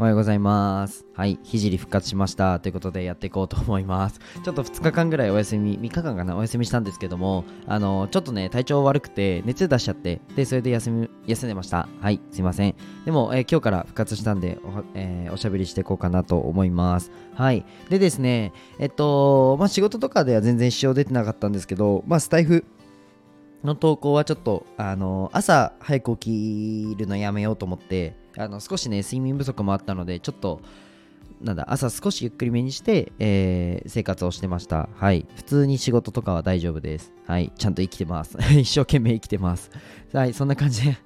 おはようございます。はい、ひじり復活しました。ということでやっていこうと思います。ちょっと2日間ぐらいお休み、3日間かな、お休みしたんですけども、あの、ちょっとね、体調悪くて、熱出しちゃって、で、それで休み、休んでました。はい、すいません。でも、えー今日から復活したんで、お、えーおしゃべりしていこうかなと思います。はい。でですね、えっと、まあ、仕事とかでは全然支障出てなかったんですけど、まあ、スタイフ、の投稿はちょっとあの朝早く起きるのやめようと思ってあの少しね睡眠不足もあったのでちょっとなんだ朝少しゆっくりめにして、えー生活をしてました。はい。普通に仕事とかは大丈夫です。はい。ちゃんと生きてます。一生懸命生きてます。はい。そんな感じで。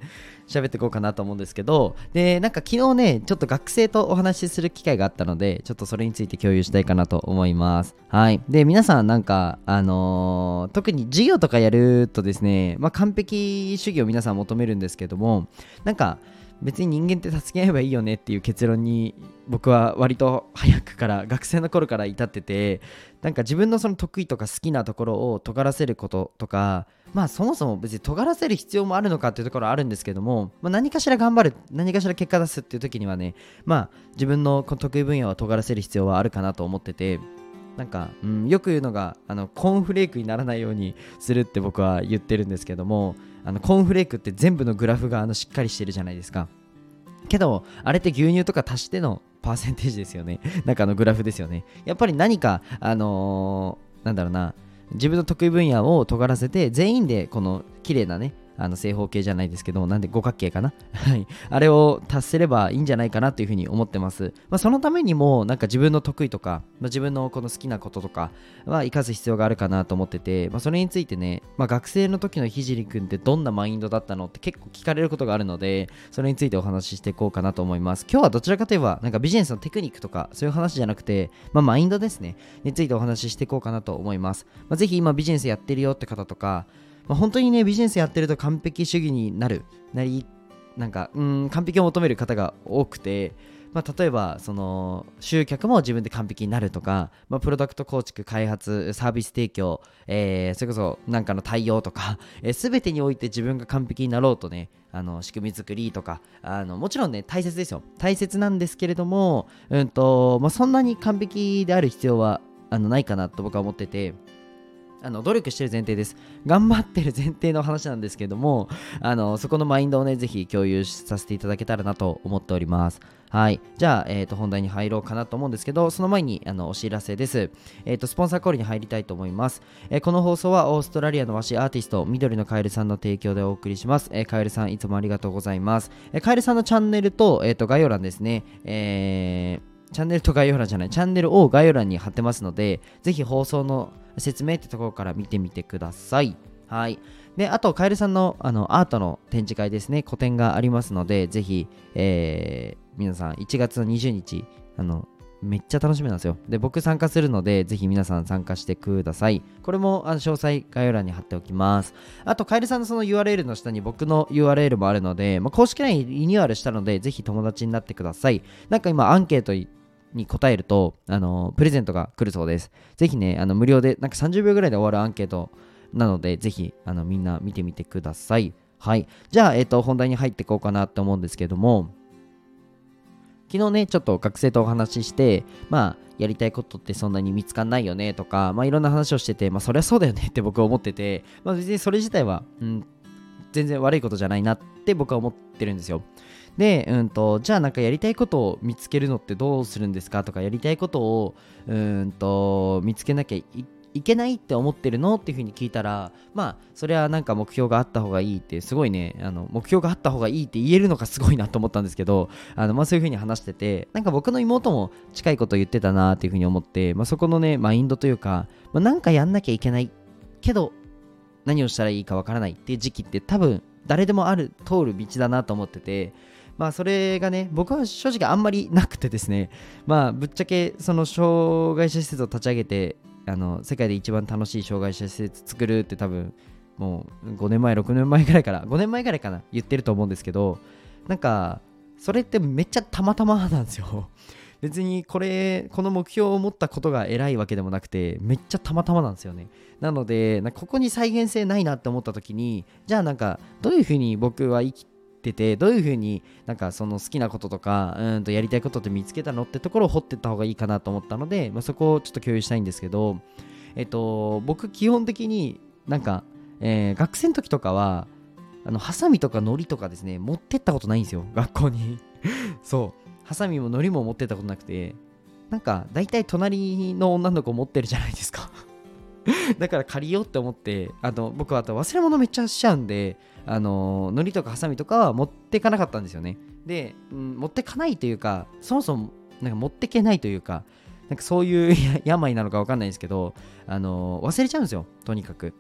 喋っていこうかなと思うんですけどでなんか昨日ねちょっと学生とお話しする機会があったのでちょっとそれについて共有したいかなと思います。はい。で皆さんなんかあのー特に授業とかやるとですねまあ完璧主義を皆さん求めるんですけどもなんか別に人間って助け合えばいいよねっていう結論に僕は割と早くから学生の頃から至っててなんか自分のその得意とか好きなところを尖らせることとかまあそもそも別に尖らせる必要もあるのかっていうところはあるんですけども、まあ、何かしら頑張る何かしら結果出すっていう時にはねまあ自分の得意分野を尖らせる必要はあるかなと思っててなんか、うん、よく言うのがあのコーンフレークにならないようにするって僕は言ってるんですけどもあのコーンフレークって全部のグラフがあのしっかりしてるじゃないですか。けどあれって牛乳とか足してのパーセンテージですよね。なんかあのグラフですよね。やっぱり何かあのーなんだろうな自分の得意分野を尖らせて全員でこの綺麗なねあの正方形じゃないですけどなんで五角形かな？はい。あれを達せればいいんじゃないかなというふうに思ってます、まあ、そのためにもなんか自分の得意とか、まあ、自分のこの好きなこととかは生かす必要があるかなと思ってて、まあ、それについてね、まあ、学生の時のひじりくんってどんなマインドだったのって結構聞かれることがあるのでそれについてお話ししていこうかなと思います。今日はどちらかといえばなんかビジネスのテクニックとかそういう話じゃなくて、まあ、マインドですね。についてお話ししていこうかなと思います、まあ、ぜひ今ビジネスやってるよって方とかまあ、本当にねビジネスやってると完璧主義になる。なりなんかうん完璧を求める方が多くて、まあ、例えばその集客も自分で完璧になるとか、まあ、プロダクト構築開発サービス提供、えーそれこそなんかの対応とか、えー、全てにおいて自分が完璧になろうとねあの仕組み作りとか。あのもちろんね大切ですよ。大切なんですけれども、うんとまあ、そんなに完璧である必要はあのないかなと僕は思ってて。あの努力してる前提です。頑張ってる前提の話なんですけども、あのそこのマインドをね、ぜひ共有させていただけたらなと思っております。はい。じゃあ、えー、と本題に入ろうかなと思うんですけど、その前にあのお知らせです。えー、とスポンサーコールに入りたいと思います、えーこの放送はオーストラリアの和紙アーティスト、緑のカエルさんの提供でお送りします。えカエルさん、いつもありがとうございます。えカエルさんのチャンネルと,、えー、と概要欄ですね。えーチャンネルと概要欄じゃない、チャンネルを概要欄に貼ってますので、ぜひ放送の説明ってところから見てみてください。はい。で、あと、カエルさんのあのアートの展示会ですね、個展がありますので、ぜひ、えー皆さん、1月の20日、あの、めっちゃ楽しみなんですよ。で、僕参加するので、ぜひ皆さん参加してください。これもあの詳細概要欄に貼っておきます。あと、カエルさんのその URL の下に僕の URL もあるので、まあ、公式 LINE リニューアルしたので、ぜひ友達になってください。なんか今、アンケートに答えると、あの、プレゼントが来るそうです。ぜひね、あの無料で、なんか30秒ぐらいで終わるアンケートなので、ぜひ、あの、みんな見てみてください。はい。じゃあ、えっ、と、本題に入っていこうかなと思うんですけども、昨日ね、ちょっと学生とお話しして、まあ、やりたいことってそんなに見つかんないよねとか、まあ、いろんな話をしてて、まあ、そりゃそうだよね って僕は思ってて、まあ、別にそれ自体は、うん、全然悪いことじゃないなって僕は思ってるんですよ。で、うんと、じゃあなんかやりたいことを見つけるのってどうするんですかとか、やりたいことを、うんと、見つけなきゃいいけないって思ってるの？っていうふうに聞いたら、まあ、それはなんか目標があった方がいいって、すごいね、あの目標があった方がいいって言えるのがすごいなと思ったんですけど、あのまあ、そういうふうに話してて、なんか僕の妹も近いこと言ってたなっていうふうに思って、まあ、そこのね、マインドというか、まあ、なんかやんなきゃいけないけど、何をしたらいいかわからないっていう時期って多分誰でもある通る道だなと思っててまあそれがね僕は正直あんまりなくてですねまあぶっちゃけその障害者施設を立ち上げてあの世界で一番楽しい障害者施設作るって多分もう5年前6年前ぐらいから 5年前ぐらいかな言ってると思うんですけどなんかそれってめっちゃたまたまなんですよ。別にこれこの目標を持ったことが偉いわけでもなくてめっちゃたまたまなんですよね。なのでここに再現性ないなって思った時にじゃあなんかどういうふうに僕は生きっててどういう風になんかその好きなこととかうんとやりたいことって見つけたのってところを掘ってった方がいいかなと思ったので、まあ、そこをちょっと共有したいんですけどえっと僕基本的になんか、えー、学生の時とかはあのハサミとか糊とかですね持ってったことないんですよ学校に。そう。ハサミも糊も持ってったことなくてなんか大体隣の女の子持ってるじゃないですか。だから借りようって思ってあの僕はあと忘れ物めっちゃしちゃうんであの糊とかハサミとかは持ってかなかったんですよねで、うん、持ってかないというかそもそもなんか持ってけないというかなんかそういう 病なのか分かんないですけどあの忘れちゃうんですよとにかく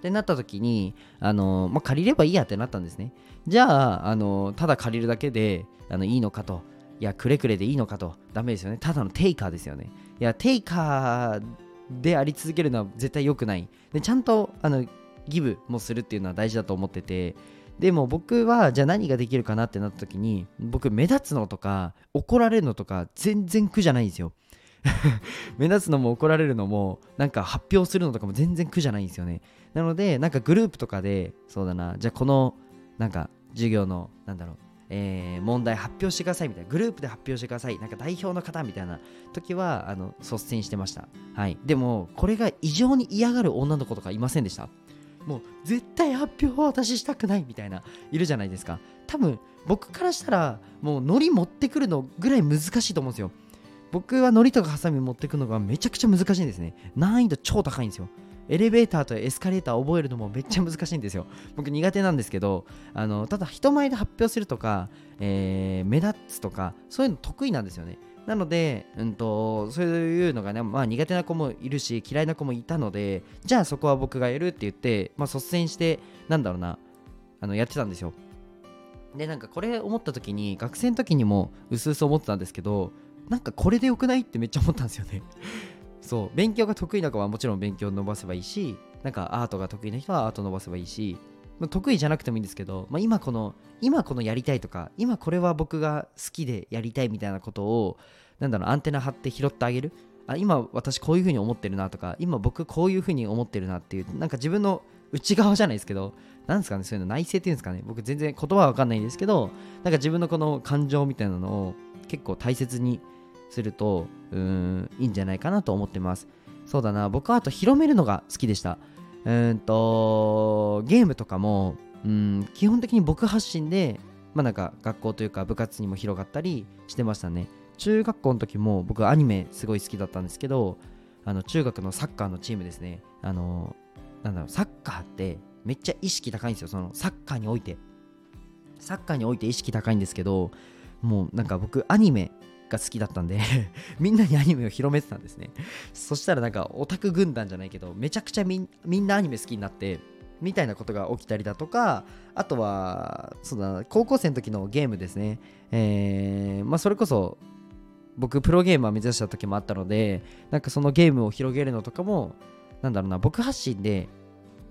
ってなった時に、あのまあ、借りればいいやってなったんですね。じゃあ、あのただ借りるだけであのいいのかと。いや、くれくれでいいのかと。ダメですよね。ただのテイカーですよね。いや、テイカーであり続けるのは絶対良くない。で、ちゃんとあのギブもするっていうのは大事だと思ってて、でも僕はじゃあ何ができるかなってなった時に僕目立つのとか怒られるのとか全然苦じゃないんですよ。目立つのも怒られるのもなんか発表するのとかも全然苦じゃないんですよね。なのでなんかグループとかでそうだなじゃあこのなんか授業のなんだろうえー、問題発表してくださいみたいなグループで発表してください。なんか代表の方みたいな時はあの率先してました。はい。でもこれが異常に嫌がる女の子とかいませんでした？もう絶対発表は私したくないみたいないるじゃないですか。多分僕からしたらもうノリ持ってくるのぐらい難しいと思うんですよ。僕はノリとかハサミ持ってくのがめちゃくちゃ難しいんですね。難易度超高いんですよ。エレベーターとエスカレーター覚えるのもめっちゃ難しいんですよ。僕苦手なんですけど、あのただ人前で発表するとか、えー、目立つとか、そういうの得意なんですよね。なので、うんと、そういうのがね、まあ苦手な子もいるし、嫌いな子もいたので、じゃあそこは僕がやるって言って、まあ率先して、なんだろうな、あのやってたんですよ。で、なんかこれ思った時に、学生の時にもうすうす思ってたんですけど、なんかこれでよくないってめっちゃ思ったんですよねそう勉強が得意な子はもちろん勉強伸ばせばいいしなんかアートが得意な人はアート伸ばせばいいし得意じゃなくてもいいんですけど、まあ、今この今このやりたいとか今これは僕が好きでやりたいみたいなことをなんだろうアンテナ張って拾ってあげる。あ今私こういうふうに思ってるなとか今僕こういうふうに思ってるなっていうなんか自分の内側じゃないですけどなんですかねそういうの内省っていうんですかね。僕全然言葉はわかんないんですけどなんか自分のこの感情みたいなのを結構大切にするとうんいいんじゃないかなと思ってます。そうだな僕はあと広めるのが好きでした。うんとゲームとかもうん基本的に僕発信でまあなんか学校というか部活にも広がったりしてましたね。中学校の時も僕アニメすごい好きだったんですけどあの中学のサッカーのチームですね。あのなんだろうサッカーってめっちゃ意識高いんですよ。そのサッカーにおいて。サッカーにおいて意識高いんですけどもうなんか僕アニメが好きだったんで みんなにアニメを広めてたんですね。そしたらなんかオタク軍団じゃないけどめちゃくちゃみんなアニメ好きになってみたいなことが起きたりだとかあとはそうだ高校生の時のゲームですね。えー、まあそれこそ僕プロゲーマー目指した時もあったのでなんかそのゲームを広げるのとかもなんだろうな僕発信で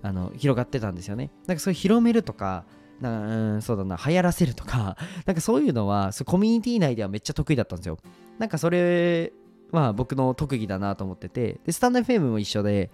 あの広がってたんですよね。なんかそういう広めるとかなうんそうだな流行らせるとか なんかそういうのはそコミュニティ内ではめっちゃ得意だったんですよ。なんかそれは僕の特技だなと思っててでスタンド FM も一緒で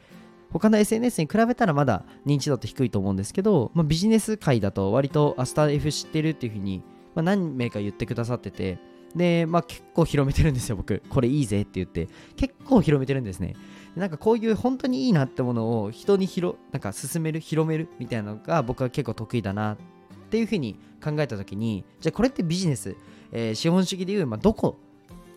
他の SNS に比べたらまだ認知度って低いと思うんですけど、まあ、ビジネス界だと割とアスター F 知ってるっていうふうに、まあ、何名か言ってくださっててで、まあ、結構広めてるんですよ僕。これいいぜって言って。結構広めてるんですね。なんかこういう本当にいいなってものを人に広なんか進める広めるみたいなのが僕は結構得意だなっていうふうに考えた時にじゃあこれってビジネス、えー、資本主義でいう、まあ、どこ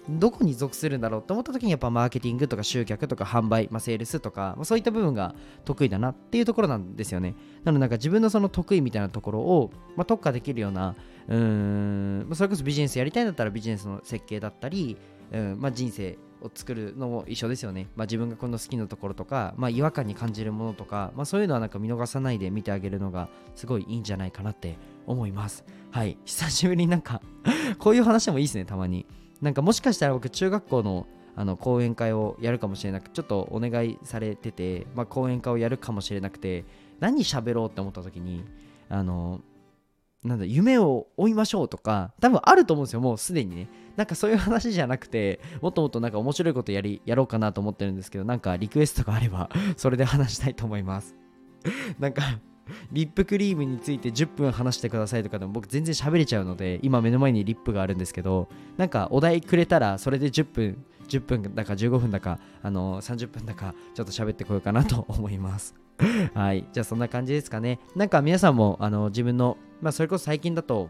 どこに属するんだろうと思った時にやっぱマーケティングとか集客とか販売、まあ、セールスとか、まあ、そういった部分が得意だなっていうところなんですよね。なのでなんか自分のその得意みたいなところを、まあ、特化できるようなうーんそれこそビジネスやりたいんだったらビジネスの設計だったり、うんまあ、人生を作るのも一緒ですよね。まあ、自分がこの好きなところとか、まあ、違和感に感じるものとか、まあ、そういうのはなんか見逃さないで見てあげるのがすごいいいんじゃないかなって思います。はい。久しぶりになんか こういう話もいいですね、たまに。なんかもしかしたら僕、中学校のあの講演会をやるかもしれなくちょっとお願いされてて、まあ、講演会をやるかもしれなくて何喋ろうって思った時にあのなんだ夢を追いましょうとか多分あると思うんですよもうすでにね。なんかそういう話じゃなくてもっともっとなんか面白いことやりやろうかなと思ってるんですけどなんかリクエストがあれば それで話したいと思います。なんかリップクリームについて10分話してくださいとかでも僕全然喋れちゃうので今目の前にリップがあるんですけどなんかお題くれたらそれで10分10分だか15分だかあの30分だかちょっと喋ってこようかなと思います。はいじゃあそんな感じですかねなんか皆さんもあの自分のまあそれこそ最近だと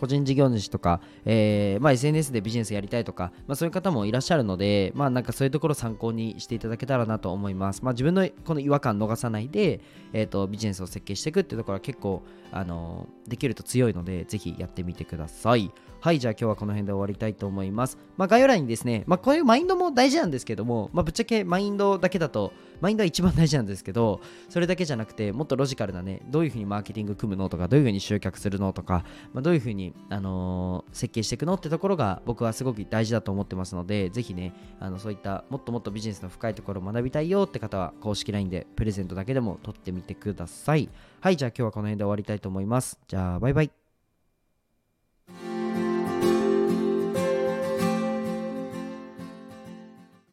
個人事業主とか、えーまあ、SNS でビジネスやりたいとか、まあ、そういう方もいらっしゃるので、まあ、なんかそういうところ参考にしていただけたらなと思います。まあ、自分のこの違和感逃さないで、えーと、ビジネスを設計していくっていうところは結構、あの、できると強いので、ぜひやってみてください。はい、じゃあ今日はこの辺で終わりたいと思います。まあ、概要欄にですね、まあ、こういうマインドも大事なんですけども、まあ、ぶっちゃけマインドだけだと、マインドは一番大事なんですけど、それだけじゃなくて、もっとロジカルなね、どういうふうにマーケティング組むのとか、どういうふうに集客するのとか、まあ、どういうふうに、あのー、設計していくのってところが僕はすごく大事だと思ってますので、ぜひね、あのそういったもっともっとビジネスの深いところを学びたいよって方は、公式 LINE でプレゼントだけでも取ってみてください。はい、じゃあ今日はこの辺で終わりたいと思います。じゃあ、バイバイ。